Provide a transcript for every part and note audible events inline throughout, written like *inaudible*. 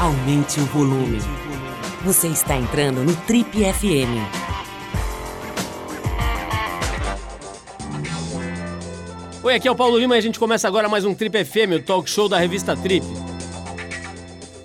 aumente o volume. Você está entrando no Trip FM. Oi, aqui é o Paulo Lima e a gente começa agora mais um Trip FM, o talk show da revista Trip.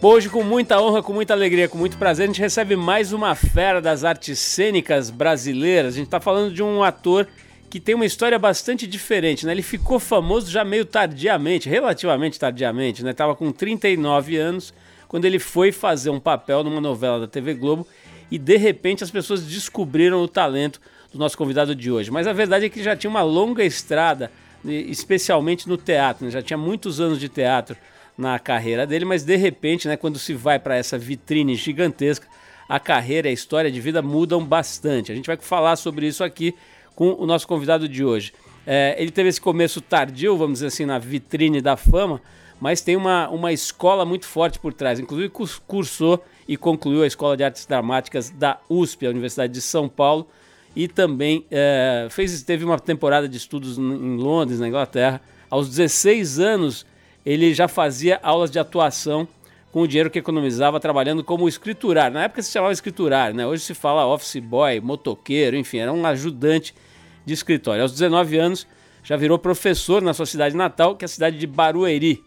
Hoje, com muita honra, com muita alegria, com muito prazer, a gente recebe mais uma fera das artes cênicas brasileiras. A gente está falando de um ator que tem uma história bastante diferente, né? Ele ficou famoso já meio tardiamente, relativamente tardiamente, né? Tava com 39 anos quando ele foi fazer um papel numa novela da TV Globo e de repente as pessoas descobriram o talento do nosso convidado de hoje. Mas a verdade é que ele já tinha uma longa estrada, especialmente no teatro, né? já tinha muitos anos de teatro na carreira dele, mas de repente, né, quando se vai para essa vitrine gigantesca, a carreira e a história de vida mudam bastante. A gente vai falar sobre isso aqui com o nosso convidado de hoje. É, ele teve esse começo tardio, vamos dizer assim, na vitrine da fama, mas tem uma, uma escola muito forte por trás. Inclusive cursou e concluiu a Escola de Artes Dramáticas da USP, a Universidade de São Paulo, e também é, fez, teve uma temporada de estudos em Londres, na Inglaterra. Aos 16 anos, ele já fazia aulas de atuação com o dinheiro que economizava trabalhando como escriturário. Na época se chamava escriturário, né? Hoje se fala office boy, motoqueiro, enfim, era um ajudante de escritório. Aos 19 anos já virou professor na sua cidade natal, que é a cidade de Barueri.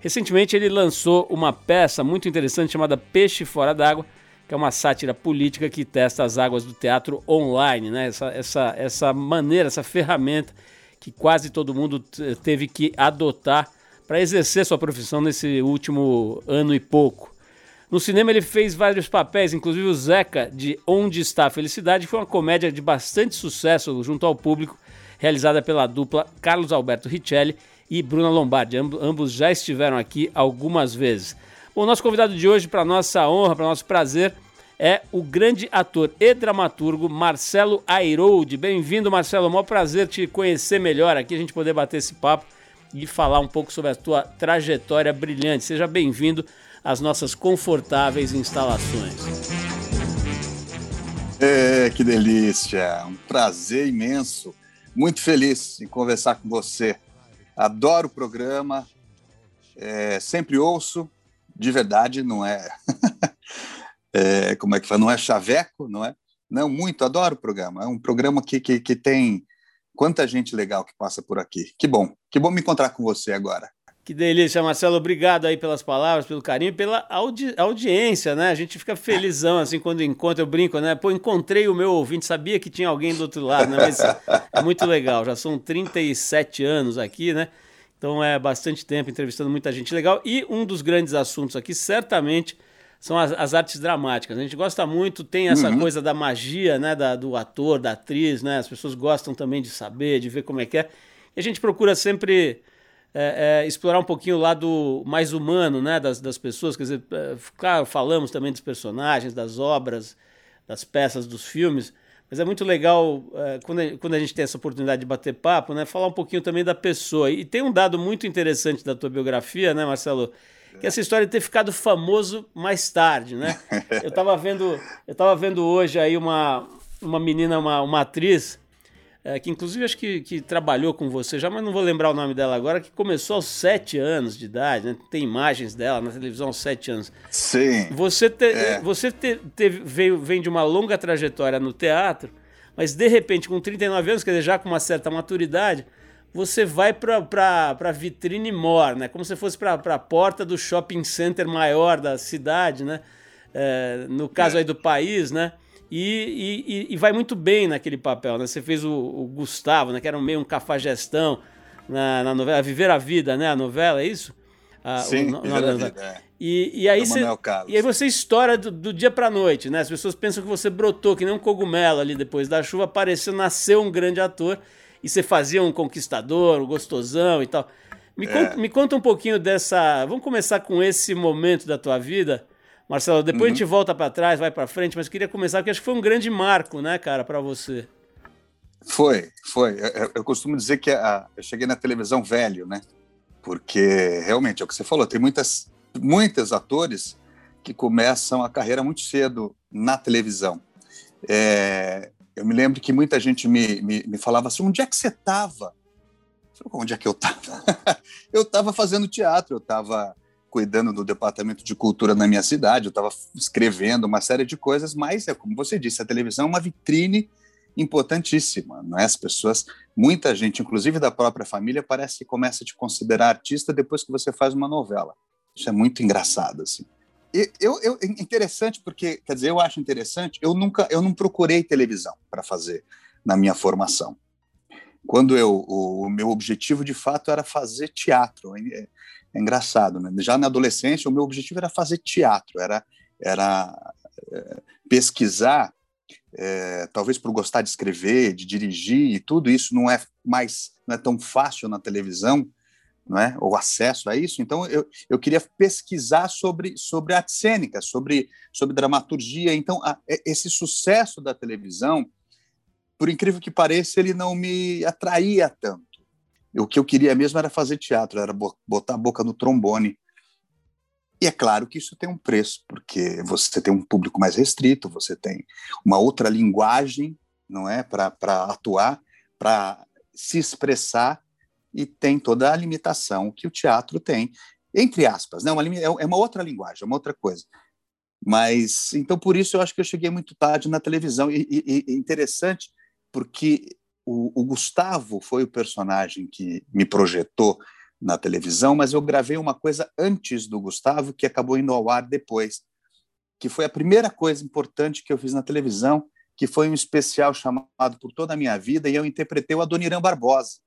Recentemente ele lançou uma peça muito interessante chamada Peixe Fora d'Água, que é uma sátira política que testa as águas do teatro online, né? Essa, essa, essa maneira, essa ferramenta que quase todo mundo teve que adotar para exercer sua profissão nesse último ano e pouco. No cinema ele fez vários papéis, inclusive o Zeca de Onde Está a Felicidade, foi uma comédia de bastante sucesso junto ao público, realizada pela dupla Carlos Alberto Richelli e Bruna Lombardi. Amb ambos já estiveram aqui algumas vezes. O nosso convidado de hoje, para nossa honra, para nosso prazer, é o grande ator e dramaturgo Marcelo Airoldi. Bem-vindo, Marcelo. É um maior prazer te conhecer melhor aqui, a gente poder bater esse papo e falar um pouco sobre a tua trajetória brilhante. Seja bem-vindo às nossas confortáveis instalações. É, que delícia! Um prazer imenso. Muito feliz em conversar com você. Adoro o programa, é, sempre ouço, de verdade, não é, *laughs* é, como é que fala, não é chaveco, não é? Não, muito, adoro o programa. É um programa que, que, que tem Quanta gente legal que passa por aqui. Que bom. Que bom me encontrar com você agora. Que delícia, Marcelo. Obrigado aí pelas palavras, pelo carinho, pela audi audiência, né? A gente fica felizão assim quando encontra, eu brinco, né? Pô, encontrei o meu ouvinte, sabia que tinha alguém do outro lado, né? Mas é muito legal. Já são 37 anos aqui, né? Então é bastante tempo entrevistando muita gente legal. E um dos grandes assuntos aqui, certamente, são as, as, artes dramáticas. A gente gosta muito, tem essa uhum. coisa da magia, né, da, do ator, da atriz, né? As pessoas gostam também de saber, de ver como é que é. E a gente procura sempre é, é, explorar um pouquinho o lado mais humano, né, das, das pessoas. Quer dizer, é, claro, falamos também dos personagens, das obras, das peças, dos filmes. Mas é muito legal é, quando, a, quando a gente tem essa oportunidade de bater papo, né? Falar um pouquinho também da pessoa. E tem um dado muito interessante da tua biografia, né, Marcelo? que essa história de ter ficado famoso mais tarde, né? *laughs* Eu estava vendo, eu tava vendo hoje aí uma, uma menina, uma, uma atriz, é, que inclusive acho que, que trabalhou com você já, mas não vou lembrar o nome dela agora, que começou aos sete anos de idade, né? Tem imagens dela na televisão aos sete anos. Sim. Você, te, é. você te, teve, veio, vem de uma longa trajetória no teatro, mas de repente, com 39 anos, quer dizer, já com uma certa maturidade, você vai para a vitrine mor, né? Como se fosse para a porta do shopping center maior da cidade, né? É, no caso é. aí do país, né? E, e, e, vai muito bem naquele papel, né? Você fez o, o Gustavo, né? Que era meio um cafajestão na, na novela Viver a Vida, né? A novela, é isso? Ah, Sim, o, Viver a Vida, é. E, e, aí você, e aí você estoura do, do, dia para noite, né? As pessoas pensam que você brotou que nem um cogumelo ali depois da chuva, apareceu, nasceu um grande ator e você fazia um conquistador, um gostosão e tal. Me, é. conta, me conta um pouquinho dessa. Vamos começar com esse momento da tua vida, Marcelo. Depois uhum. a gente uhum. volta para trás, vai para frente, mas queria começar porque acho que foi um grande marco, né, cara, para você. Foi, foi. Eu, eu costumo dizer que a, eu cheguei na televisão velho, né? Porque realmente é o que você falou. Tem muitas, muitos atores que começam a carreira muito cedo na televisão. É, eu me lembro que muita gente me, me, me falava assim: onde é que você estava? Onde é que eu estava? *laughs* eu estava fazendo teatro, eu estava cuidando do departamento de cultura na minha cidade, eu estava escrevendo uma série de coisas, mas é como você disse, a televisão é uma vitrine importantíssima, não é? As pessoas, muita gente, inclusive da própria família, parece que começa a te considerar artista depois que você faz uma novela. Isso é muito engraçado, assim. E, eu, eu, interessante porque, quer dizer, eu acho interessante. Eu nunca, eu não procurei televisão para fazer na minha formação. Quando eu, o, o, meu objetivo de fato era fazer teatro. É, engraçado, né? Já na adolescência, o meu objetivo era fazer teatro, era, era é, pesquisar é, talvez por gostar de escrever, de dirigir, e tudo isso não é mais não é tão fácil na televisão, não é? O acesso a isso. Então eu, eu queria pesquisar sobre sobre arte cênica, sobre sobre dramaturgia. Então a, esse sucesso da televisão, por incrível que pareça, ele não me atraía tanto. O que eu queria mesmo era fazer teatro, era botar a boca no trombone e é claro que isso tem um preço, porque você tem um público mais restrito, você tem uma outra linguagem, não é, para atuar, para se expressar, e tem toda a limitação que o teatro tem, entre aspas, né? Uma, é, é uma outra linguagem, é uma outra coisa. Mas, então, por isso eu acho que eu cheguei muito tarde na televisão. E, e, e interessante, porque o, o Gustavo foi o personagem que me projetou na televisão, mas eu gravei uma coisa antes do Gustavo que acabou indo ao ar depois, que foi a primeira coisa importante que eu fiz na televisão, que foi um especial chamado Por Toda a Minha Vida, e eu interpretei o Adoniran Barbosa.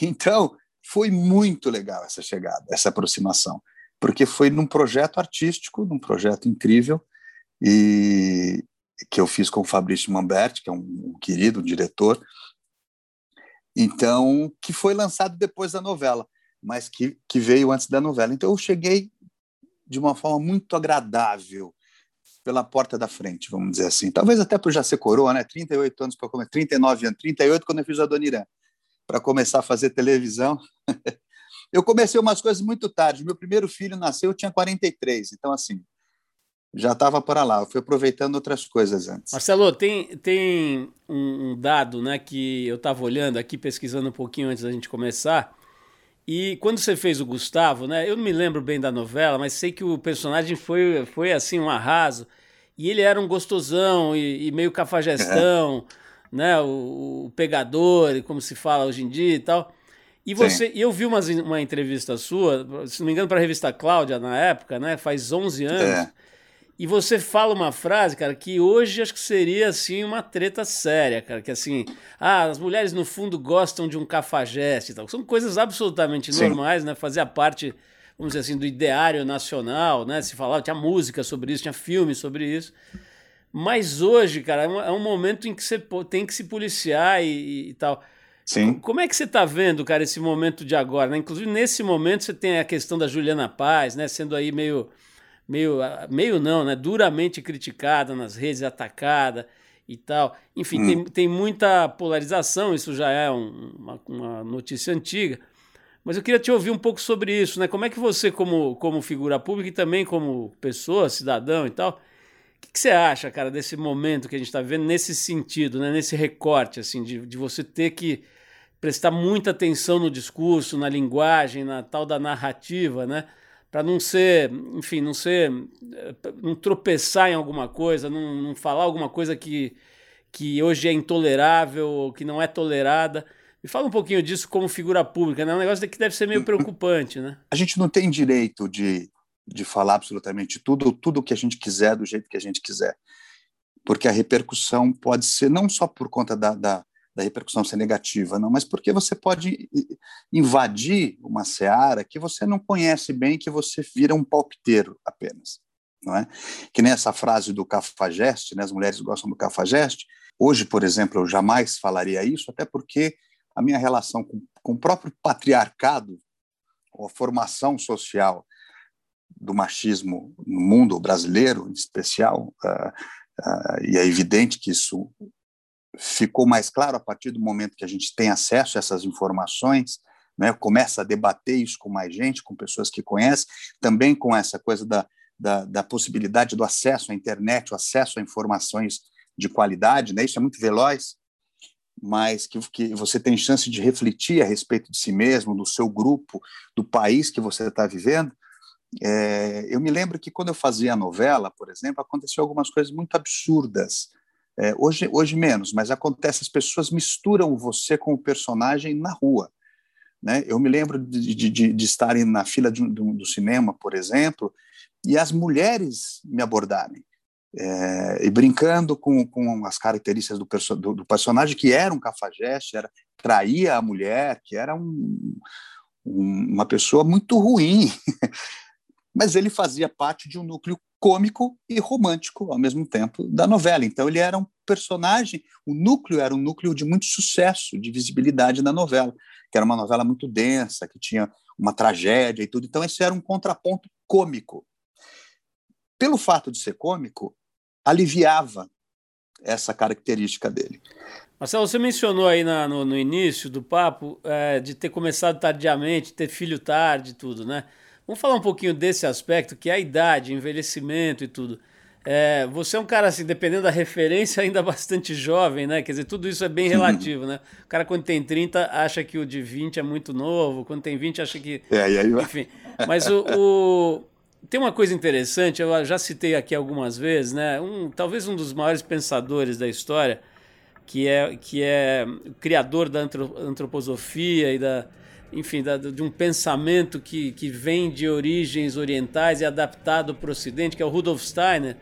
Então, foi muito legal essa chegada, essa aproximação, porque foi num projeto artístico, num projeto incrível, e que eu fiz com o Fabrício Mamberti, que é um querido diretor, então, que foi lançado depois da novela, mas que, que veio antes da novela. Então, eu cheguei de uma forma muito agradável pela porta da frente, vamos dizer assim. Talvez até por já ser coroa, né? 38 anos para começar, 39 anos, 38 quando eu fiz a Dona Irã, para começar a fazer televisão. *laughs* eu comecei umas coisas muito tarde. Meu primeiro filho nasceu, eu tinha 43, então assim, já estava para lá. Eu fui aproveitando outras coisas antes. Marcelo, tem, tem um, um dado né, que eu estava olhando aqui, pesquisando um pouquinho antes da gente começar. E quando você fez o Gustavo, né? Eu não me lembro bem da novela, mas sei que o personagem foi, foi assim, um arraso. E ele era um gostosão e, e meio cafajestão, é. *laughs* né? O, o, pegador, como se fala hoje em dia e tal. E você, e eu vi uma, uma entrevista sua, se não me engano, para a revista Cláudia na época, né? Faz 11 anos. É. E você fala uma frase, cara, que hoje acho que seria assim uma treta séria, cara, que assim, ah, as mulheres no fundo gostam de um cafajeste e tal. São coisas absolutamente Sim. normais, né? Fazia parte, vamos dizer assim, do ideário nacional, né? Se falava, tinha música sobre isso, tinha filme sobre isso. Mas hoje, cara, é um, é um momento em que você tem que se policiar e, e tal. Sim. Como é que você está vendo, cara, esse momento de agora? Né? Inclusive, nesse momento, você tem a questão da Juliana Paz, né? Sendo aí meio meio, meio não, né? Duramente criticada nas redes, atacada e tal. Enfim, hum. tem, tem muita polarização, isso já é um, uma, uma, notícia antiga. Mas eu queria te ouvir um pouco sobre isso, né? Como é que você, como, como figura pública e também como pessoa, cidadão e tal, o que, que, você acha, cara, desse momento que a gente está vendo nesse sentido, né? Nesse recorte, assim, de, de você ter que prestar muita atenção no discurso, na linguagem, na tal da narrativa, né? Para não ser, enfim, não ser, não tropeçar em alguma coisa, não, não falar alguma coisa que, que hoje é intolerável que não é tolerada. Me fala um pouquinho disso como figura pública, né? É um negócio que deve ser meio preocupante, né? A gente não tem direito de, de falar absolutamente tudo, tudo o que a gente quiser, do jeito que a gente quiser. Porque a repercussão pode ser não só por conta da, da da repercussão ser negativa, não, mas porque você pode invadir uma seara que você não conhece bem, que você vira um palpiteiro apenas, não é? Que nem essa frase do cafajeste, né? As mulheres gostam do cafajeste. Hoje, por exemplo, eu jamais falaria isso, até porque a minha relação com, com o próprio patriarcado, ou a formação social do machismo no mundo brasileiro, em especial, uh, uh, e é evidente que isso ficou mais claro a partir do momento que a gente tem acesso a essas informações, né, começa a debater isso com mais gente, com pessoas que conhecem, também com essa coisa da, da, da possibilidade do acesso à internet, o acesso a informações de qualidade, né, isso é muito veloz, mas que, que você tem chance de refletir a respeito de si mesmo, do seu grupo, do país que você está vivendo. é, eu me lembro que quando eu fazia a novela, por exemplo, aconteceu algumas coisas muito absurdas. É, hoje, hoje menos, mas acontece, as pessoas misturam você com o personagem na rua. Né? Eu me lembro de, de, de estarem na fila de, do, do cinema, por exemplo, e as mulheres me abordarem. É, e brincando com, com as características do, perso do, do, personagem, que era um cafajeste, era, traía a mulher, que era um, um, uma pessoa muito ruim. *laughs* Mas ele fazia parte de um núcleo cômico e romântico ao mesmo tempo da novela. Então ele era um personagem, o núcleo era um núcleo de muito sucesso, de visibilidade na novela, que era uma novela muito densa, que tinha uma tragédia e tudo. Então esse era um contraponto cômico. Pelo fato de ser cômico, aliviava essa característica dele. Marcelo, você mencionou aí na, no, no, início do papo é, de ter começado tardiamente, ter filho tarde e tudo, né? Vamos falar um pouquinho desse aspecto, que é a idade, envelhecimento e tudo. É, você é um cara, assim, dependendo da referência, *laughs* ainda bastante jovem, né? Quer dizer, tudo isso é bem relativo, né? O cara, quando tem 30, acha que o de 20 é muito novo, quando tem 20, acha que. É, e aí vai. Enfim. Mas o, o, tem uma coisa interessante, eu já citei aqui algumas vezes, né? Um, talvez um dos maiores pensadores da história, que é, que é o criador da antroposofia e da, enfim, da, de um pensamento que, que vem de origens orientais e adaptado para o Ocidente, que é o Rudolf Steiner.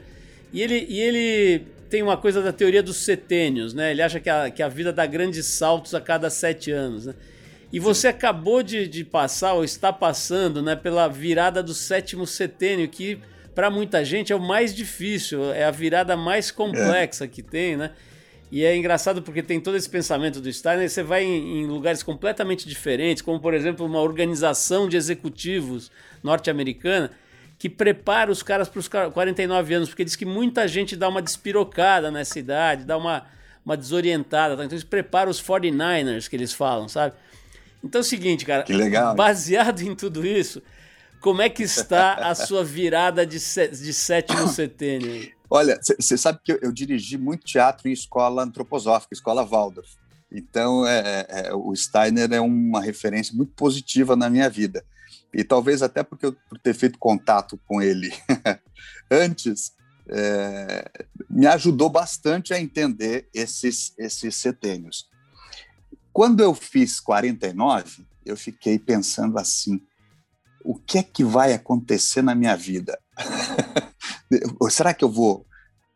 E ele, e ele tem uma coisa da teoria dos setênios, né? Ele acha que a, que a vida dá grandes saltos a cada sete anos, né? E você acabou de, de passar, ou está passando, né, pela virada do sétimo setênio, que para muita gente é o mais difícil, é a virada mais complexa é. que tem, né? E é engraçado porque tem todo esse pensamento do Steiner, você vai em, em lugares completamente diferentes, como por exemplo uma organização de executivos norte-americana que prepara os caras para os 49 anos, porque diz que muita gente dá uma despirocada nessa idade, dá uma, uma desorientada, tá? então eles preparam os 49ers que eles falam, sabe? Então é o seguinte, cara. Que legal. Baseado em tudo isso, como é que está a sua virada de, de sétimo *coughs* setênio? Olha, você sabe que eu, eu, dirigi muito teatro em escola antroposófica, escola Waldorf. Então, é, é, é, o Steiner é uma referência muito positiva na minha vida. E talvez até porque eu, por ter feito contato com ele *laughs* antes, é, me ajudou bastante a entender esses, esses setênios. Quando eu fiz 49, eu fiquei pensando assim: o que é que vai acontecer na minha vida? *laughs* Será que eu vou.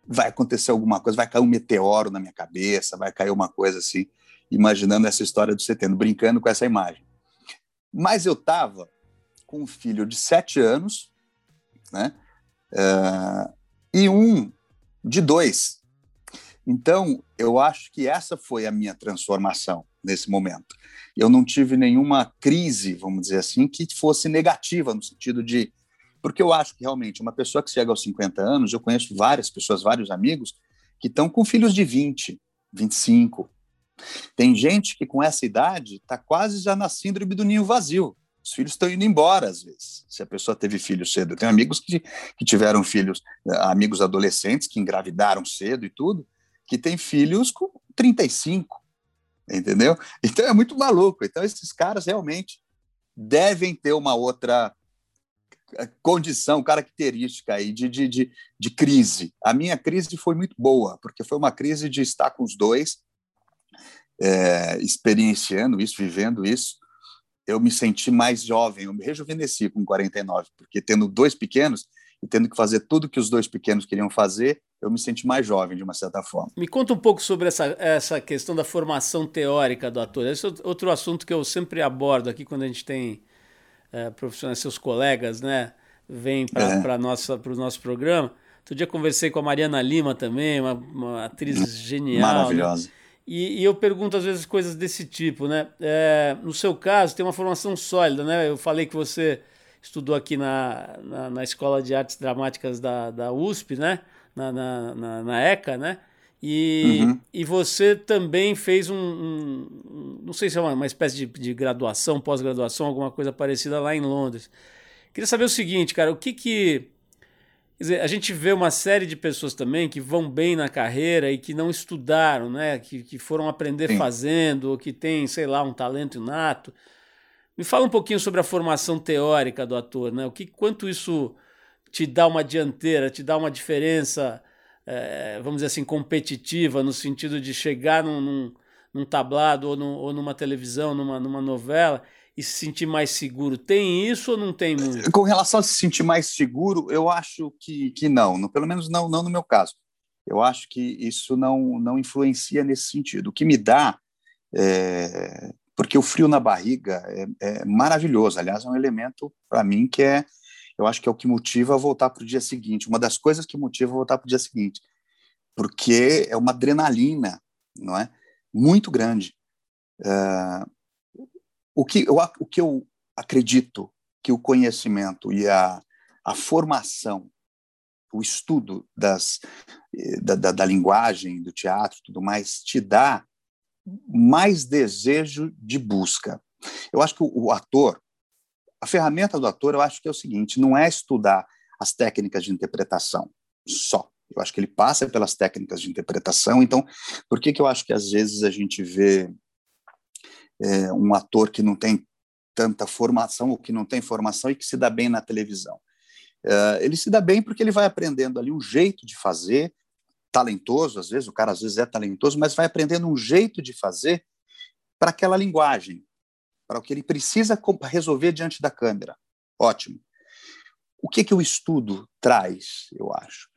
Vai acontecer alguma coisa? Vai cair um meteoro na minha cabeça? Vai cair uma coisa assim? Imaginando essa história do setembro, brincando com essa imagem. Mas eu estava com um filho de sete anos, né? Uh, e um de dois. Então, eu acho que essa foi a minha transformação nesse momento. Eu não tive nenhuma crise, vamos dizer assim, que fosse negativa, no sentido de. Porque eu acho que realmente uma pessoa que chega aos 50 anos, eu conheço várias pessoas, vários amigos, que estão com filhos de 20, 25. Tem gente que com essa idade está quase já na síndrome do ninho vazio. Os filhos estão indo embora, às vezes, se a pessoa teve filhos cedo. Eu tenho amigos que, que tiveram filhos, amigos adolescentes que engravidaram cedo e tudo, que têm filhos com 35, entendeu? Então é muito maluco. Então esses caras realmente devem ter uma outra condição, característica aí de, de, de, de, crise. A minha crise foi muito boa, porque foi uma crise de estar com os dois, é, experienciando isso, vivendo isso. Eu me senti mais jovem, eu me rejuvenesci com 49, porque tendo dois pequenos e tendo que fazer tudo que os dois pequenos queriam fazer, eu me senti mais jovem, de uma certa forma. Me conta um pouco sobre essa, essa questão da formação teórica do ator. Esse é outro assunto que eu sempre abordo aqui quando a gente tem é, profissionais, seus colegas, né, vêm para é. o nosso programa. Outro dia conversei com a Mariana Lima também, uma, uma atriz hum, genial. Né? Maravilhosa. Né? E, e, eu pergunto às vezes coisas desse tipo, né? É, no seu caso, tem uma formação sólida, né? Eu falei que você estudou aqui na, na, na Escola de Artes Dramáticas da, da USP, né? na, na, na, na ECA, né? E, uhum. e você também fez um, um, Não sei se é uma, uma espécie de, de graduação, pós-graduação, alguma coisa parecida lá em Londres. Queria saber o seguinte, cara, o que que. Quer dizer, a gente vê uma série de pessoas também que vão bem na carreira e que não estudaram, né? Que, que foram aprender Sim. fazendo, ou que têm, sei lá, um talento inato. Me fala um pouquinho sobre a formação teórica do ator, né? O que, quanto isso te dá uma dianteira, te dá uma diferença, é, vamos dizer assim, competitiva, no sentido de chegar num, num, num tablado ou, num, ou, numa televisão, numa, numa novela e se sentir mais seguro. Tem isso ou não tem muito? Com relação a se sentir mais seguro, eu acho que, que não, no, pelo menos não, não no meu caso. Eu acho que isso não, não influencia nesse sentido. O que me dá, é, porque o frio na barriga é, é maravilhoso, aliás, é um elemento para mim que é, eu acho que é o que motiva a voltar para o dia seguinte, uma das coisas que motiva a voltar para o dia seguinte, porque é uma adrenalina, não é? Muito grande. Uh, o, que eu, o que eu acredito que o conhecimento e a, a formação, o estudo das, da, da, da linguagem, do teatro, tudo mais, te dá mais desejo de busca. Eu acho que o, o ator, a ferramenta do ator, eu acho que é o seguinte: não é estudar as técnicas de interpretação só. Eu acho que ele passa pelas técnicas de interpretação. Então, por que, que eu acho que às vezes a gente vê é, um ator que não tem tanta formação ou que não tem formação e que se dá bem na televisão? É, ele se dá bem porque ele vai aprendendo ali um jeito de fazer, talentoso, às vezes, o cara às vezes é talentoso, mas vai aprendendo um jeito de fazer para aquela linguagem, para o que ele precisa resolver diante da câmera. Ótimo. O que, que o estudo traz, eu acho?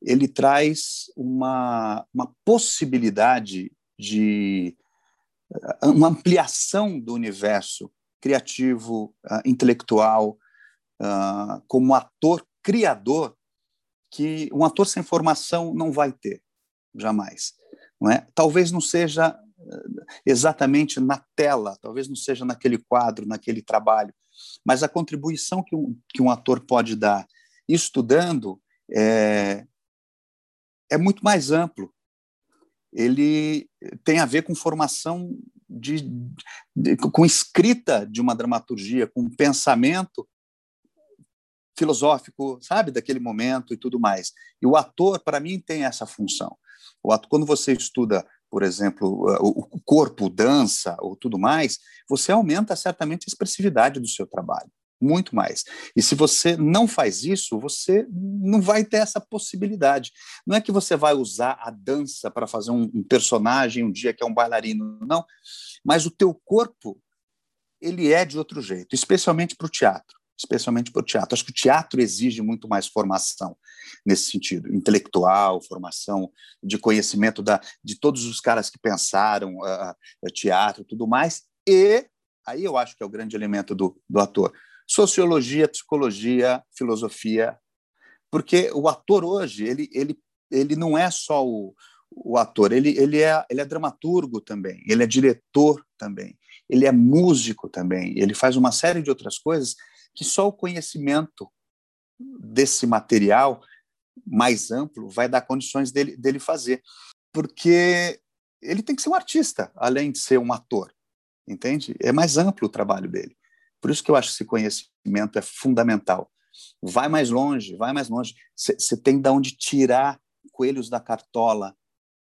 Ele traz uma, uma possibilidade de uma ampliação do universo criativo, uh, intelectual, uh, como ator criador que um ator sem formação não vai ter, jamais. Não é? Talvez não seja eh, exatamente na tela, talvez não seja naquele quadro, naquele trabalho, mas a contribuição que um, que um ator pode dar estudando é, é muito mais amplo. Ele tem a ver com formação de, de, com escrita de uma dramaturgia, com pensamento filosófico, sabe, daquele momento e tudo mais. E o ator, para mim, tem essa função. O ator, quando você estuda, por exemplo, o corpo, dança ou tudo mais, você aumenta certamente a expressividade do seu trabalho, muito mais. E se você não faz isso, você não vai ter essa possibilidade. Não é que você vai usar a dança para fazer um, personagem um dia que é um bailarino, não. Mas o teu corpo, ele é de outro jeito, especialmente para o teatro especialmente para o teatro. Acho que o teatro exige muito mais formação nesse sentido, intelectual, formação de conhecimento da, de todos os caras que pensaram uh, teatro, tudo mais. E aí eu acho que é o grande elemento do, do ator: sociologia, psicologia, filosofia, porque o ator hoje ele, ele, ele não é só o, o ator, ele, ele, é, ele é dramaturgo também, ele é diretor também, ele é músico também, ele faz uma série de outras coisas que só o conhecimento desse material mais amplo vai dar condições dele, dele fazer. Porque ele tem que ser um artista, além de ser um ator, entende? É mais amplo o trabalho dele. Por isso que eu acho que esse conhecimento é fundamental. Vai mais longe, vai mais longe. Você tem de onde tirar coelhos da cartola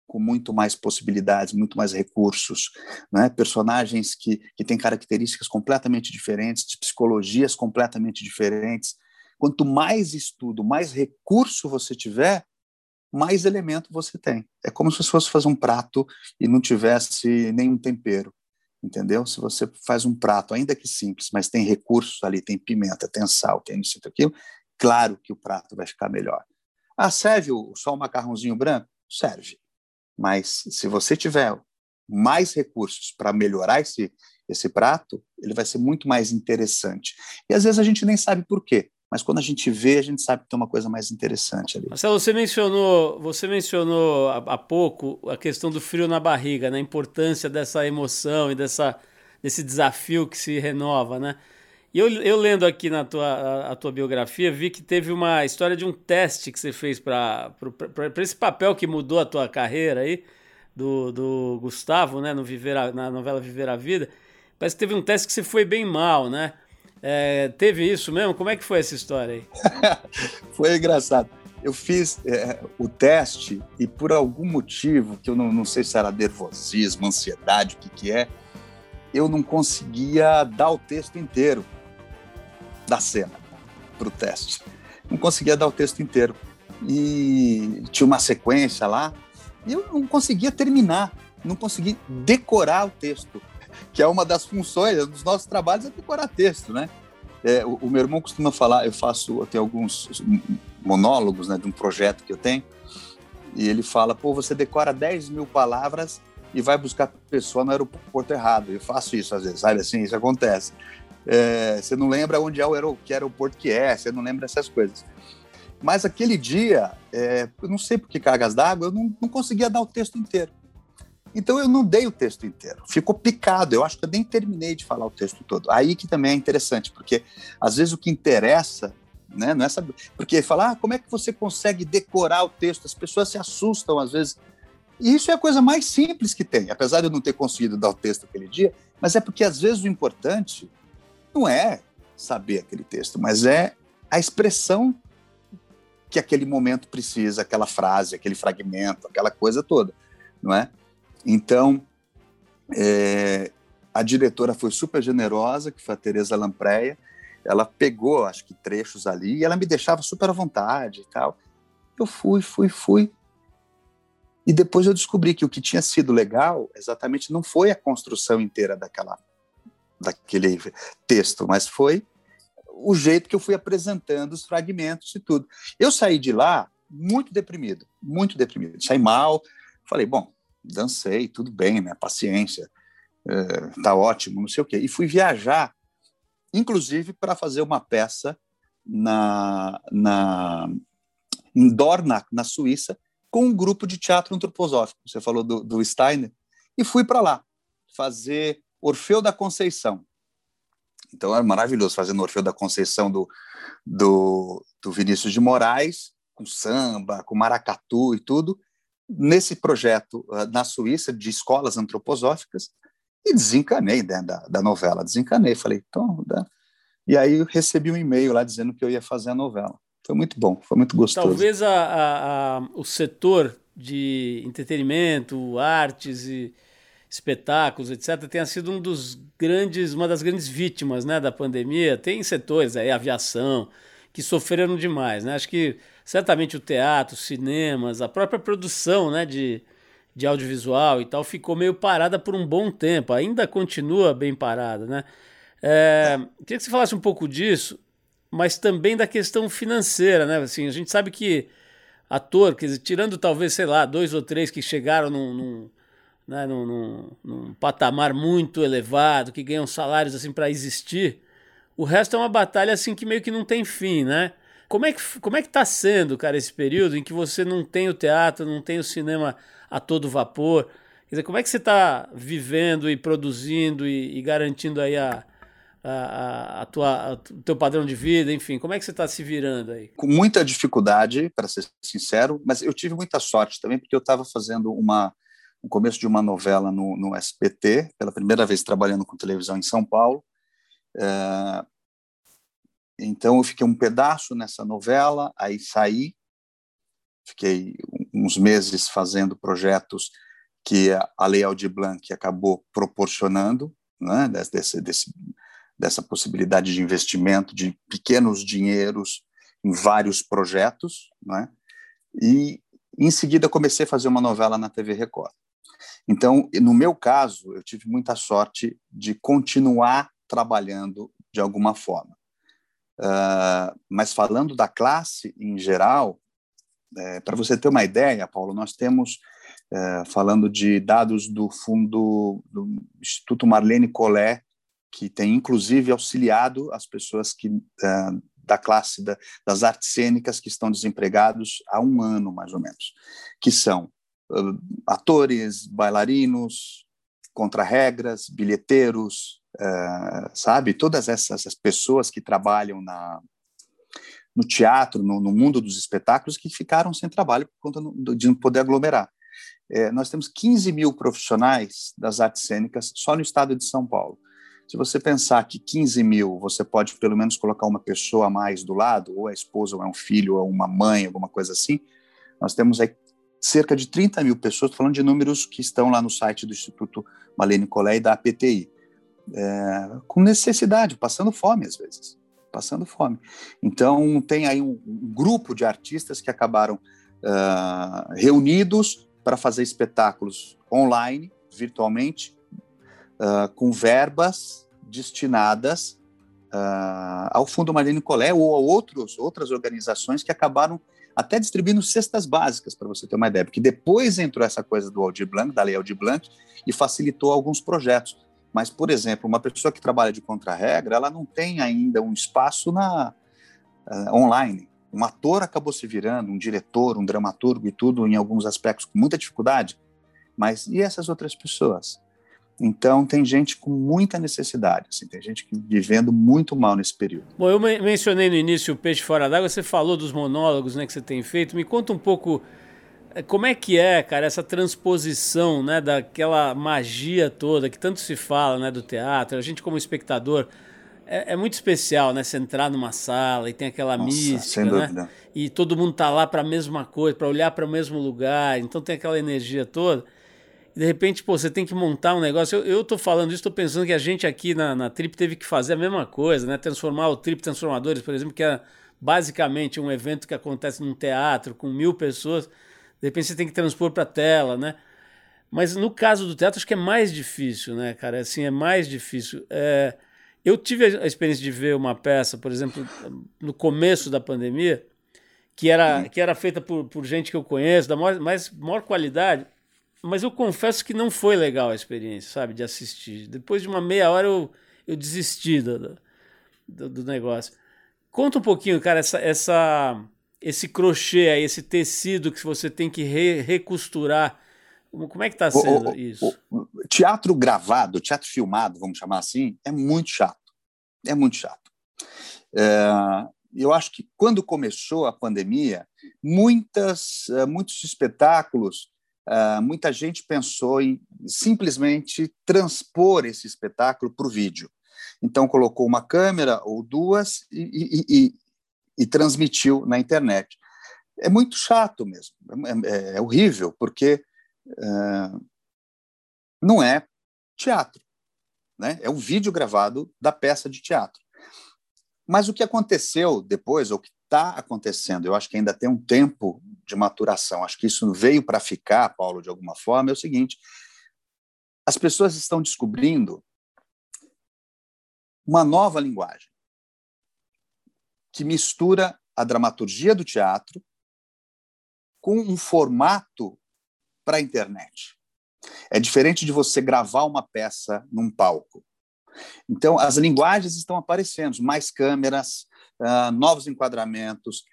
com muito mais possibilidades, muito mais recursos, né? personagens que, que têm características completamente diferentes, de psicologias completamente diferentes. Quanto mais estudo, mais recurso você tiver, mais elemento você tem. É como se você fosse fazer um prato e não tivesse nenhum tempero, entendeu? Se você faz um prato, ainda que simples, mas tem recursos ali, tem pimenta, tem sal, tem isso e aquilo, claro que o prato vai ficar melhor. Ah, serve só o macarrãozinho branco? Serve. Mas se você tiver mais recursos para melhorar esse, esse prato, ele vai ser muito mais interessante. E às vezes a gente nem sabe por quê, mas quando a gente vê, a gente sabe que tem uma coisa mais interessante ali. Marcelo, você mencionou, você mencionou há pouco a questão do frio na barriga, né? a importância dessa emoção e dessa, desse desafio que se renova, né? E eu, eu lendo aqui na tua, a, a, tua biografia, vi que teve uma história de um teste que você fez para esse papel que mudou a tua carreira aí, do, do Gustavo, né, no Viver a, na novela Viver a Vida. Parece que teve um teste que você foi bem mal, né? É, teve isso mesmo? Como é que foi essa história aí? *laughs* foi engraçado. Eu fiz é, o teste e por algum motivo, que eu não, não sei se era nervosismo, ansiedade, o que, que é, eu não conseguia dar o texto inteiro da cena para o teste. Não conseguia dar o texto inteiro. E tinha uma sequência lá, e eu não conseguia terminar, não conseguia decorar o texto, que é uma das funções dos nossos trabalhos, é decorar texto, né? É, o, o, meu irmão costuma falar, eu faço, tenho alguns monólogos né, de um projeto que eu tenho, e ele fala, pô, você decora 10 mil palavras e vai buscar a pessoa no aeroporto errado. Eu faço isso às vezes, sabe assim, isso acontece. É, você não lembra onde é o aeroporto, que aeroporto que é, você não lembra essas coisas. Mas aquele dia, é, eu não sei por que cargas d'água, eu não, não conseguia dar o texto inteiro. Então eu não dei o texto inteiro, ficou picado. Eu acho que eu nem terminei de falar o texto todo. Aí que também é interessante, porque às vezes o que interessa, né, não é saber. Porque falar, ah, como é que você consegue decorar o texto? As pessoas se assustam às vezes. E isso é a coisa mais simples que tem, apesar de eu não ter conseguido dar o texto aquele dia, mas é porque às vezes o importante não é saber aquele texto, mas é a expressão que aquele momento precisa, aquela frase, aquele fragmento, aquela coisa toda, não é? Então, é, a diretora foi super generosa, que foi a Teresa Lampreia, ela pegou, acho que trechos ali, e ela me deixava super à vontade e tal. Eu fui, fui, fui. E depois eu descobri que o que tinha sido legal exatamente não foi a construção inteira daquela daquele texto, mas foi o jeito que eu fui apresentando os fragmentos e tudo. Eu saí de lá muito deprimido, muito deprimido. Saí mal, falei, bom, dancei, tudo bem, né? Paciência, é, tá ótimo, não sei o quê. E fui viajar, inclusive para fazer uma peça na, na em Dorna, na Suíça, com um grupo de teatro antroposófico. Você falou do, do Steiner, e fui para lá fazer Orfeu da Conceição. Então era maravilhoso fazendo Orfeu da Conceição do, do, do Vinícius de Moraes, com samba, com maracatu e tudo, nesse projeto uh, na Suíça de escolas antroposóficas e desencanei né, da, da novela, desencanei, falei, então, dá. e aí recebi um e-mail lá dizendo que eu ia fazer a novela. Foi muito bom, foi muito gostoso. Talvez a, a, a, o setor de entretenimento, artes e espetáculos, etc., tenha sido um dos grandes, uma das grandes vítimas né, da pandemia. Tem setores aí, aviação, que sofreram demais. Né? Acho que certamente o teatro, cinemas, a própria produção né, de, de audiovisual e tal ficou meio parada por um bom tempo. Ainda continua bem parada. Né? É, queria que você falasse um pouco disso, mas também da questão financeira. Né? Assim, a gente sabe que ator, quer dizer, tirando talvez, sei lá, dois ou três que chegaram num, num né, num, num, num, patamar muito elevado, que ganham salários assim para existir, o resto é uma batalha assim que meio que não tem fim, né? Como é que como é que tá sendo, cara, esse período em que você não tem o teatro, não tem o cinema a todo vapor? Quer dizer, como é que você está vivendo e produzindo e, e garantindo aí a, a, a, tua, o teu padrão de vida, enfim, como é que você está se virando aí? Com muita dificuldade, para ser sincero, mas eu tive muita sorte também, porque eu estava fazendo uma o começo de uma novela no, no pela primeira vez trabalhando com televisão em São Paulo. É, então eu fiquei um pedaço nessa novela, aí saí, fiquei uns meses fazendo projetos que a Lei Aldir Blanc acabou proporcionando, né, desse, desse, dessa possibilidade de investimento de pequenos dinheiros em vários projetos, né, e em seguida comecei a fazer uma novela na TV Record. Então, no meu caso, eu tive muita sorte de continuar trabalhando de alguma forma. Uh, mas falando da classe em geral, é, para você ter uma ideia, Paulo, nós temos, é, falando de dados do fundo do Instituto Marlene Collet, que tem inclusive auxiliado as pessoas que é, da classe da, das artes cênicas que estão desempregados há um ano, mais ou menos, que são atores, bailarinos, contra-regras, bilheteiros, uh, sabe? Todas essas, essas, pessoas que trabalham na, no teatro, no, no, mundo dos espetáculos, que ficaram sem trabalho por conta de não poder aglomerar. É, nós temos 15 mil profissionais das artes cênicas só no estado de São Paulo. Se você pensar que 15 mil, você pode pelo menos colocar uma pessoa a mais do lado, ou a esposa, ou é um filho, ou uma mãe, alguma coisa assim, nós temos aí cerca de 30 mil pessoas, falando de números que estão lá no site do Instituto Malene Collet e da APTI. é, com necessidade, passando fome às vezes, passando fome. Então tem aí um, um grupo de artistas que acabaram uh, reunidos para fazer espetáculos online, virtualmente, uh, com verbas destinadas uh, ao Fundo Marlene Colé ou a outros, outras organizações que acabaram até distribuindo cestas básicas, para você ter uma ideia, porque depois entrou essa coisa do Aldir Blanc, da Lei Aldir Blanc, e facilitou alguns projetos. Mas, por exemplo, uma pessoa que trabalha de contra-regra, ela não tem ainda um espaço na uh, online. Um ator acabou se virando, um diretor, um dramaturgo e tudo, em alguns aspectos, com muita dificuldade. Mas e essas outras pessoas? Então, tem gente com muita necessidade, assim, tem gente vivendo muito mal nesse período. Bom, eu mencionei no início o Peixe Fora d'Água, você falou dos monólogos né, que você tem feito. Me conta um pouco eh, como é que é, cara, essa transposição né, daquela magia toda que tanto se fala né, do teatro. A gente, como espectador, é, é muito especial, né? Você entrar numa sala e tem aquela Nossa, mística, né? E todo mundo tá lá para a mesma coisa, para olhar para o mesmo lugar, então tem aquela energia toda de repente, pô, você tem que montar um negócio. Eu, eu tô falando isso, tô pensando que a gente aqui na, na Trip teve que fazer a mesma coisa, né? Transformar o Trip Transformadores, por exemplo, que é basicamente um evento que acontece num teatro com mil pessoas. De repente você tem que transpor para tela, né? Mas no caso do teatro, acho que é mais difícil, né, cara? Assim, é mais difícil. É... Eu tive a experiência de ver uma peça, por exemplo, no começo da pandemia, que era, que era feita por, por gente que eu conheço, da maior, mais, maior qualidade mas eu confesso que não foi legal a experiência, sabe, de assistir. Depois de uma meia hora eu, eu desisti do, do, do negócio. Conta um pouquinho, cara, essa, essa, esse crochê aí, esse tecido que você tem que re, recosturar. Como é que está sendo o, isso? O, o, teatro gravado, teatro filmado, vamos chamar assim, é muito chato. É muito chato. É, eu acho que quando começou a pandemia, muitas, é, muitos espetáculos Uh, muita gente pensou em simplesmente transpor esse espetáculo para o vídeo. Então, colocou uma câmera ou duas e, e, e, e, transmitiu na internet. É muito chato mesmo, é, é, é horrível, porque uh, não é teatro, né? é um vídeo gravado da peça de teatro. Mas o que aconteceu depois, ou que está acontecendo, eu acho que ainda tem um tempo de maturação, acho que isso veio para ficar, Paulo, de alguma forma, é o seguinte: as pessoas estão descobrindo uma nova linguagem que mistura a dramaturgia do teatro com um formato para a internet. É diferente de você gravar uma peça num palco. Então, as linguagens estão aparecendo, mais câmeras, uh, novos enquadramentos,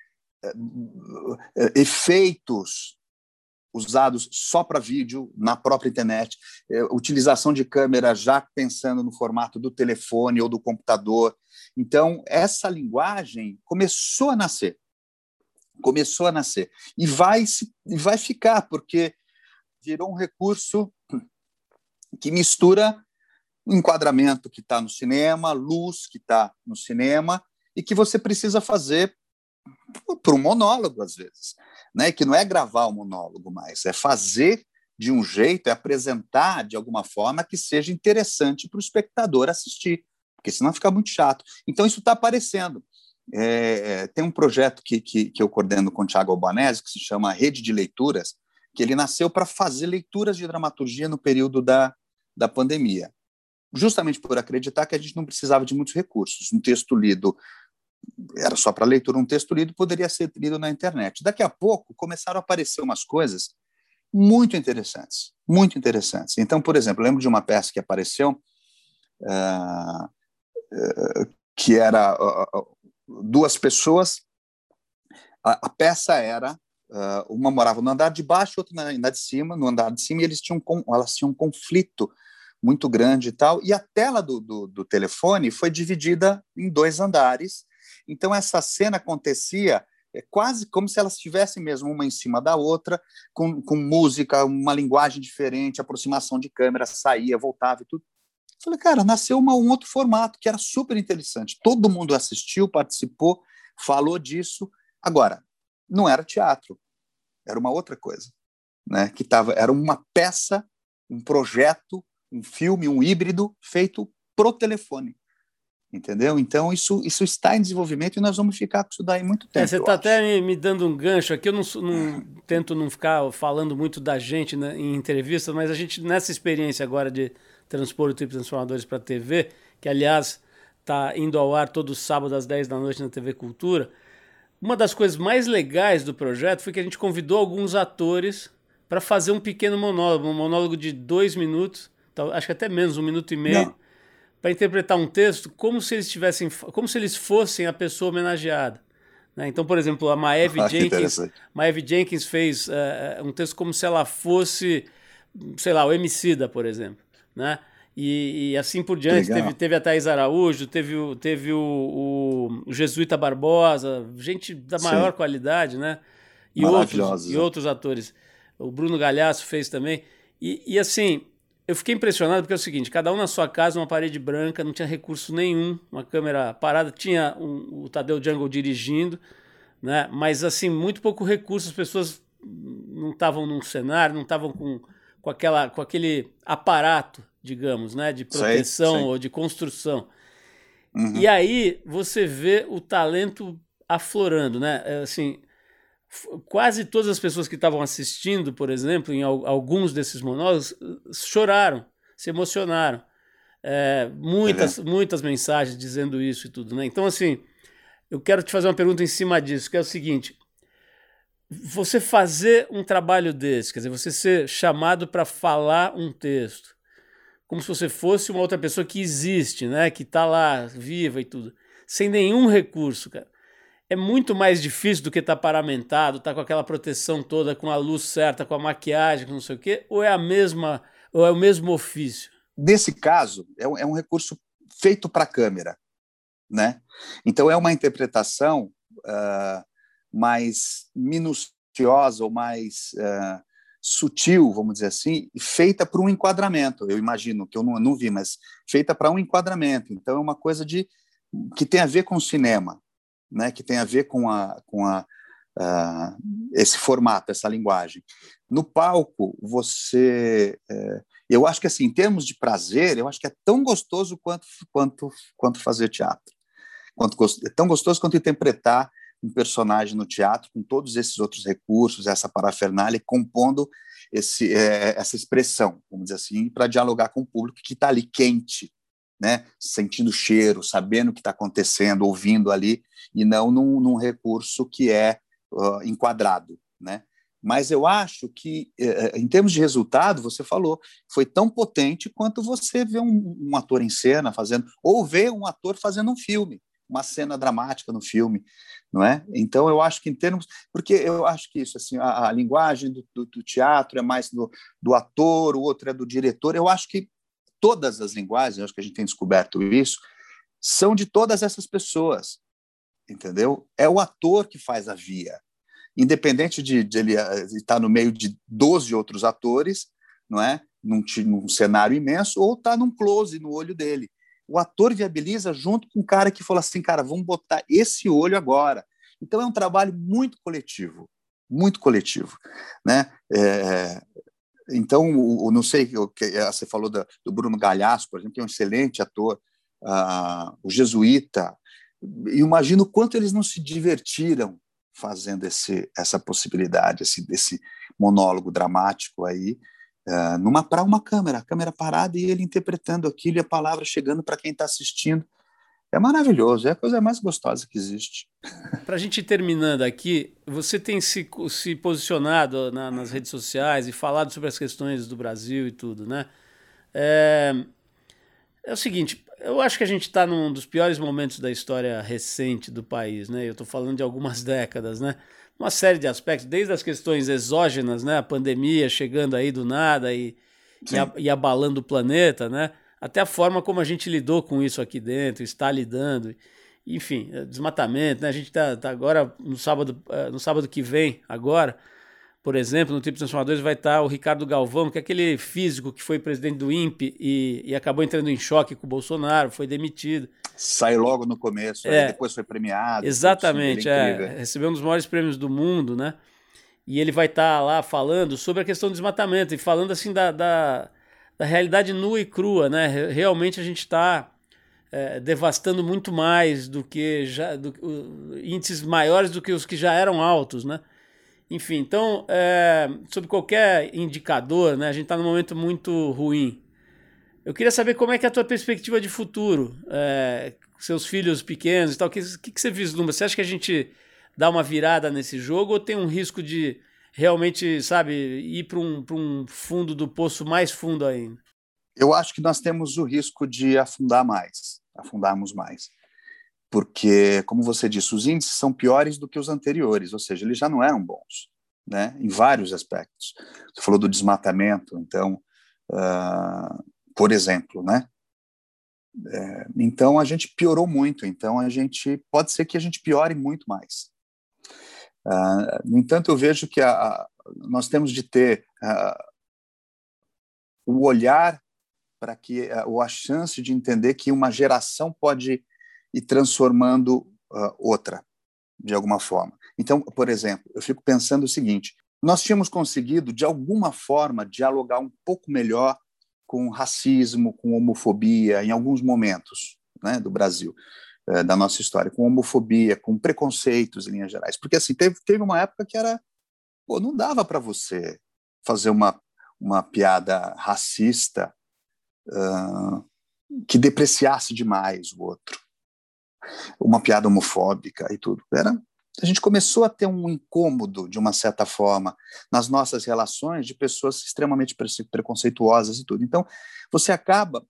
uh, efeitos usados só para vídeo na própria internet, uh, utilização de câmera já pensando no formato do telefone ou do computador. Então, essa linguagem começou a nascer. Começou a nascer. E vai, e vai ficar, porque virou um recurso que mistura o enquadramento que está no cinema, luz que está no cinema, e que você precisa fazer para um monólogo, às vezes. Né? Que não é gravar o monólogo mais, é fazer de um jeito, é apresentar de alguma forma que seja interessante para o espectador assistir, porque senão fica muito chato. Então, isso está aparecendo. É, é, tem um projeto que, que, que eu coordeno com o Tiago Albanese, que se chama Rede de Leituras, que ele nasceu para fazer leituras de dramaturgia no período da, da pandemia justamente por acreditar que a gente não precisava de muitos recursos. Um texto lido era só para leitura, um texto lido poderia ser lido na internet. Daqui a pouco começaram a aparecer umas coisas muito interessantes, muito interessantes. Então, por exemplo, lembro de uma peça que apareceu uh, uh, que era uh, duas pessoas. A, a peça era uma morava no andar de baixo, outra no andar de cima. No andar de cima, e eles tinham elas tinham um conflito muito grande e tal. E a tela do, do, do telefone foi dividida em dois andares. Então, essa cena acontecia é quase como se elas estivessem mesmo uma em cima da outra, com, com música, uma linguagem diferente, aproximação de câmera, saía, voltava e tudo. Falei, cara, nasceu uma, um outro formato que era super interessante. Todo mundo assistiu, participou, falou disso. Agora, não era teatro, era uma outra coisa, né? Que tava, era uma peça, um projeto um filme, um híbrido feito pro telefone. Entendeu? Então, isso, isso está em desenvolvimento e nós vamos ficar com isso daí muito tempo. É, você está até me, me, dando um gancho aqui. Eu não, não tento não ficar falando muito da gente né, em entrevistas, mas a gente, nessa experiência agora de transpor o tipo transformadores para a TV, que aliás está indo ao ar todo sábado às 10 da noite na TV Cultura, uma das coisas mais legais do projeto foi que a gente convidou alguns atores para fazer um pequeno monólogo, um monólogo de dois minutos, acho que até menos, um minuto e meio. Não para interpretar um texto como se eles tivessem, como se eles fossem a pessoa homenageada. Né? Então, por exemplo, a Maeve *laughs* ah, Jenkins, Maeve Jenkins fez uh, um texto como se ela fosse, sei lá, o Emicida, por exemplo, né? E, e assim por diante. Teve, teve a Thais Araújo, teve, o, teve o, o, Jesuíta Barbosa, gente da maior Sim. qualidade, né? E outros, e outros atores. O Bruno Galhaço fez também. E, e assim, eu fiquei impressionado porque é o seguinte: cada um na sua casa, uma parede branca, não tinha recurso nenhum, uma câmera parada, tinha um, o Tadeu Jungle dirigindo, né? Mas assim, muito pouco recurso, as pessoas não estavam num cenário, não estavam com, com, aquela, com aquele aparato, digamos, né? De proteção sei, sei. ou de construção. Uhum. E aí você vê o talento aflorando, né? É, assim, quase todas as pessoas que estavam assistindo, por exemplo, em alguns desses monólogos, choraram, se emocionaram. É, muitas, muitas mensagens dizendo isso e tudo, né? Então, assim, eu quero te fazer uma pergunta em cima disso, que é o seguinte: você fazer um trabalho desse, quer dizer, você ser chamado para falar um texto, como se você fosse uma outra pessoa que existe, né? Que está lá, viva e tudo, sem nenhum recurso, cara é muito mais difícil do que estar tá paramentado, estar tá com aquela proteção toda, com a luz certa, com a maquiagem, com não sei o quê, ou é a mesma, ou é o mesmo ofício? Nesse caso, é um, é um recurso feito para a câmera, né? Então é uma interpretação uh, mais minuciosa ou mais uh, sutil, vamos dizer assim, feita para um enquadramento. Eu imagino que eu não, não vi, mas feita para um enquadramento. Então é uma coisa de que tem a ver com o cinema, né, que tem a ver com, a, com a, uh, esse formato, essa linguagem. No palco, você. É, eu acho que, assim, em termos de prazer, eu acho que é tão gostoso quanto, quanto, quanto fazer teatro. Quanto, é tão gostoso quanto interpretar um personagem no teatro com todos esses outros recursos, essa parafernália, compondo esse, é, essa expressão, vamos dizer assim, para dialogar com o público que está ali quente, né, sentindo cheiro, sabendo o que está acontecendo, ouvindo ali, e não num, num recurso que é uh, enquadrado. Né? Mas eu acho que, eh, eh, em termos de resultado, você falou, foi tão potente quanto você vê um, um ator em cena fazendo, ou ver um ator fazendo um filme, uma cena dramática no filme, não é? Então eu acho que em termos, porque eu acho que isso assim, a, a linguagem do, do, do, teatro é mais do, do ator, o outro é do diretor. Eu acho que todas as linguagens, acho que a gente tem descoberto isso, são de todas essas pessoas, entendeu? É o ator que faz a via. Independente de, de ele eh, estar no meio de 12 outros atores, não é? Num, num cenário imenso, ou estar tá num close no olho dele. O ator viabiliza junto com o cara que fala assim, cara, vamos botar esse olho agora. Então é um trabalho muito coletivo, muito coletivo, né? É, então, o, o, não sei, o que eh, você falou da, do Bruno Galhaço, por exemplo, que é um excelente ator, uh, o Jesuíta, imagino o quanto eles não se divertiram fazendo esse, essa possibilidade, esse, desse monólogo dramático aí, uh, numa para uma câmera, a câmera parada e ele interpretando aquilo e a palavra chegando para quem está assistindo. É maravilhoso, é a coisa mais gostosa que existe. Para a gente ir terminando aqui, você tem se, se posicionado na, nas redes sociais e falado sobre as questões do Brasil e tudo, né? É, é o seguinte, eu acho que a gente está num dos piores momentos da história recente do país, né? Eu estou falando de algumas *laughs* décadas, né? Uma série de aspectos, desde as questões exógenas, né? A pandemia chegando aí do nada e, e, e abalando o planeta, né? Até a forma como a gente lidou com isso aqui dentro, está lidando, enfim, é, desmatamento, né? A gente está tá agora no sábado, é, no sábado que vem, agora, por exemplo, no Tipo Transformadores vai estar o Ricardo Galvão, que é aquele físico que foi presidente do INPE e, e acabou entrando em choque com o Bolsonaro, foi demitido. Saiu logo no começo, é, depois foi premiado. Exatamente, é, recebeu um dos maiores prêmios do mundo, né? E ele vai estar lá falando sobre a questão do desmatamento e falando assim da, da da realidade nua e crua, né? Realmente a gente está é, devastando muito mais do que já do, uh, índices maiores do que os que já eram altos, né? Enfim, então, é, sobre qualquer indicador, né, a gente está num momento muito ruim. Eu queria saber como é que é a tua perspectiva de futuro, é, seus filhos pequenos e tal, o que, que, que você vislumbra? Você acha que a gente dá uma virada nesse jogo ou tem um risco de realmente, sabe, ir para um, um fundo do poço mais fundo ainda? Eu acho que nós temos o risco de afundar mais, afundarmos mais. Porque, como você disse, os índices são piores do que os anteriores, ou seja, eles já não eram bons, né, em vários aspectos. Você falou do desmatamento, então, uh, por exemplo, né? É, então a gente piorou muito, então a gente pode ser que a gente piore muito mais. Uh, no entanto, eu vejo que a, a, nós temos de ter uh, o olhar para que uh, ou a chance de entender que uma geração pode ir transformando outra de alguma forma. Então, por exemplo, eu fico pensando o seguinte: nós tínhamos conseguido de alguma forma dialogar um pouco melhor com racismo, com homofobia em alguns momentos, né, do Brasil. Eh, da nossa história, com homofobia, com preconceitos em linhas gerais. Porque assim, teve, teve uma época que era. Pô, não dava para você fazer uma, uma piada racista uh, que depreciasse demais o outro. Uma piada homofóbica e tudo. Era, a gente começou a ter um incômodo, de uma certa forma, nas nossas relações de pessoas extremamente preconceituosas e tudo. Então, você acaba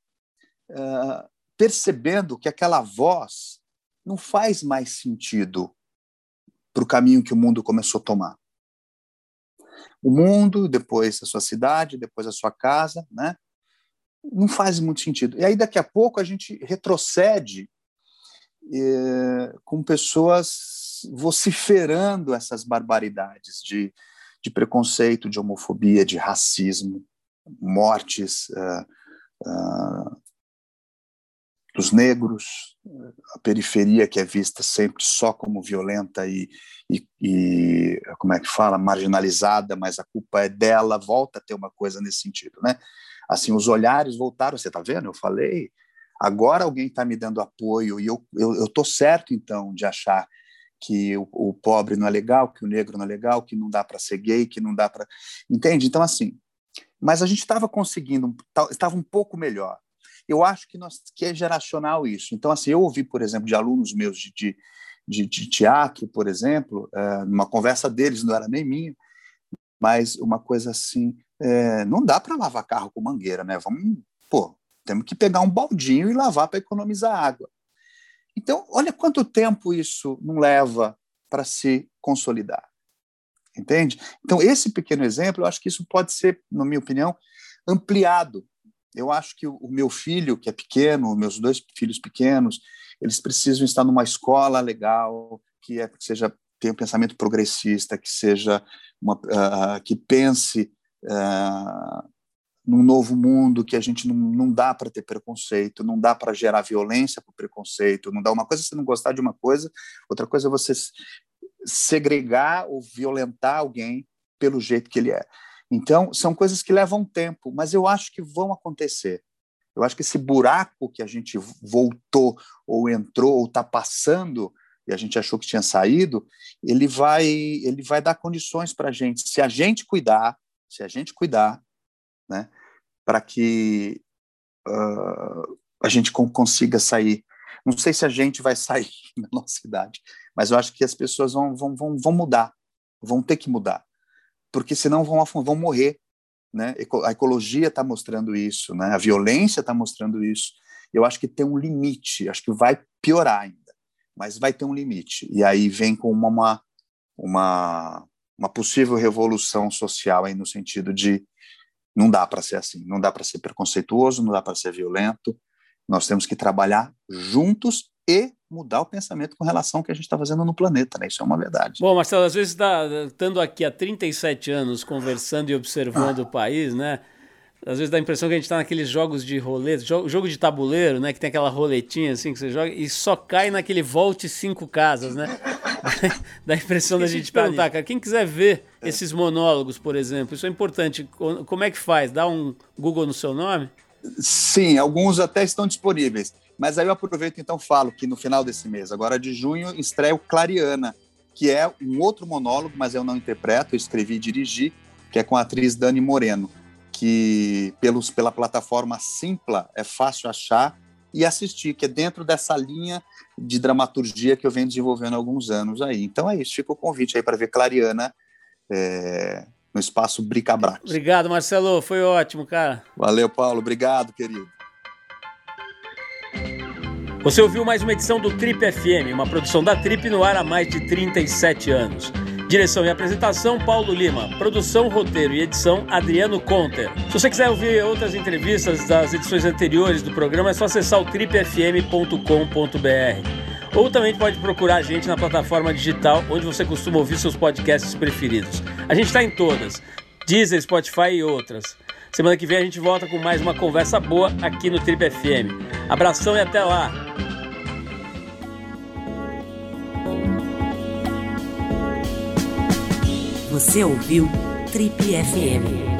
uh, percebendo que aquela voz não faz mais sentido para o caminho que o mundo começou a tomar. O mundo, depois a sua cidade, depois a sua casa, né? Não faz muito sentido. E aí, daqui a pouco, a gente retrocede é, com pessoas vociferando essas barbaridades de, de preconceito, de homofobia, de racismo, mortes, uh, uh, dos negros, a periferia que é vista sempre só como violenta e, e, e, como é que fala, marginalizada, mas a culpa é dela, volta a ter uma coisa nesse sentido, né? Assim, os olhares voltaram, você está vendo? Eu falei, agora alguém está me dando apoio e eu, eu, eu tô certo, então, de achar que o, o, pobre não é legal, que o negro não é legal, que não dá para ser gay, que não dá para... Entende? Então, assim, mas a gente estava conseguindo, estava um pouco melhor. Eu acho que, nós, que é geracional isso. Então, assim, eu ouvi, por exemplo, de alunos meus de, de, de, de teatro, por exemplo, é, numa conversa deles, não era nem minha, mas uma coisa assim, é, não dá para lavar carro com mangueira, né? Vamos, pô, temos que pegar um baldinho e lavar para economizar água. Então, olha quanto tempo isso não leva para se consolidar. Entende? Então, esse pequeno exemplo, eu acho que isso pode ser, na minha opinião, ampliado eu acho que o meu filho, que é pequeno, meus dois filhos pequenos, eles precisam estar numa escola legal, que, é, que seja tenha um pensamento progressista, que seja uma, uh, que pense uh, num novo mundo, que a gente não, não dá para ter preconceito, não dá para gerar violência por preconceito, não dá uma coisa é você não gostar de uma coisa, outra coisa é você segregar ou violentar alguém pelo jeito que ele é. Então, são coisas que levam tempo, mas eu acho que vão acontecer. Eu acho que esse buraco que a gente voltou, ou entrou, ou está passando, e a gente achou que tinha saído, ele vai, ele vai dar condições para a gente, se a gente cuidar, se a gente cuidar, né, para que uh, a gente consiga sair. Não sei se a gente vai sair *laughs* na nossa cidade, mas eu acho que as pessoas vão, vão, vão, vão mudar, vão ter que mudar porque senão vão, vão morrer. Né? A ecologia está mostrando isso, né? a violência está mostrando isso. Eu acho que tem um limite, acho que vai piorar ainda, mas vai ter um limite. E aí vem com uma, uma, uma possível revolução social aí no sentido de não dá para ser assim, não dá para ser preconceituoso, não dá para ser violento. Nós temos que trabalhar juntos e mudar o pensamento com relação ao que a gente está fazendo no planeta, né? Isso é uma verdade. Bom, Marcelo, às vezes, tá, estando aqui há 37 anos conversando e observando ah. o país, né? Às vezes dá a impressão que a gente está naqueles jogos de roleta, jogo, jogo de tabuleiro, né? Que tem aquela roletinha assim que você joga e só cai naquele volte cinco casas, né? *laughs* Dá a impressão da gente perguntar, cara. Quem quiser ver é. esses monólogos, por exemplo, isso é importante. Como é que faz? Dá um Google no seu nome? Sim, alguns até estão disponíveis. Mas aí eu aproveito então falo que no final desse mês, agora de junho, estreia o Clariana, que é um outro monólogo, mas eu não interpreto, eu escrevi e dirigi, que é com a atriz Dani Moreno, que pelos, pela plataforma Simpla é fácil achar e assistir, que é dentro dessa linha de dramaturgia que eu venho desenvolvendo há alguns anos aí. Então é isso, fica o convite aí para ver Clariana é, no espaço Bricabrac. Obrigado, Marcelo, foi ótimo, cara. Valeu, Paulo, obrigado, querido. Você ouviu mais uma edição do Trip FM, uma produção da Trip no ar há mais de 37 anos. Direção e apresentação, Paulo Lima. Produção, roteiro e edição, Adriano Conter. Se você quiser ouvir outras entrevistas das edições anteriores do programa, é só acessar o tripfm.com.br. Ou também pode procurar a gente na plataforma digital onde você costuma ouvir seus podcasts preferidos. A gente está em todas: Deezer, Spotify e outras. Semana que vem a gente volta com mais uma conversa boa aqui no Trip FM. Abração e até lá! Você ouviu Trip FM.